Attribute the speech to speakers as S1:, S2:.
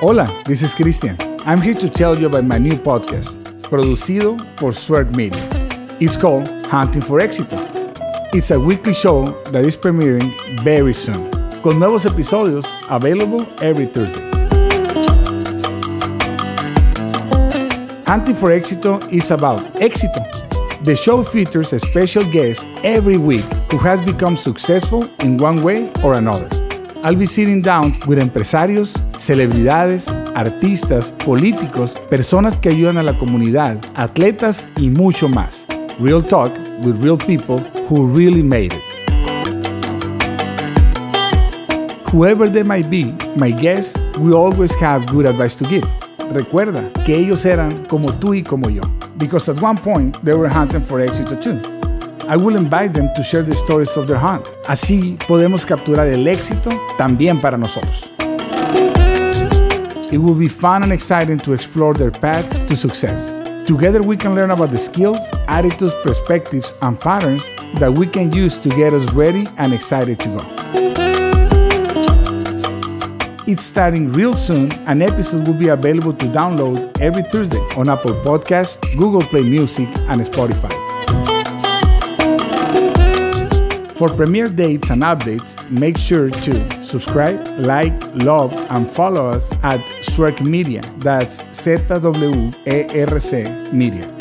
S1: Hola, this is Christian. I'm here to tell you about my new podcast, producido por Zwerc Media. It's called Hunting for Éxito. It's a weekly show that is premiering very soon, con nuevos episodios available every Thursday. Hunting for Éxito is about éxito. The show features a special guest every week who has become successful in one way or another. I'll be sitting down with empresarios, celebridades, artistas, políticos, personas que ayudan a la comunidad, atletas y mucho más. Real talk with real people who really made it. Whoever they might be, my guests will always have good advice to give. Recuerda que ellos eran como tú y como yo, because at one point they were hunting for éxito too. I will invite them to share the stories of their hunt. Así podemos capturar el éxito también para nosotros. It will be fun and exciting to explore their path to success. Together, we can learn about the skills, attitudes, perspectives, and patterns that we can use to get us ready and excited to go. It's starting real soon, and episodes will be available to download every Thursday on Apple Podcasts, Google Play Music, and Spotify. For premiere dates and updates, make sure to subscribe, like, love, and follow us at Zwerc Media. That's Z W E R C Media.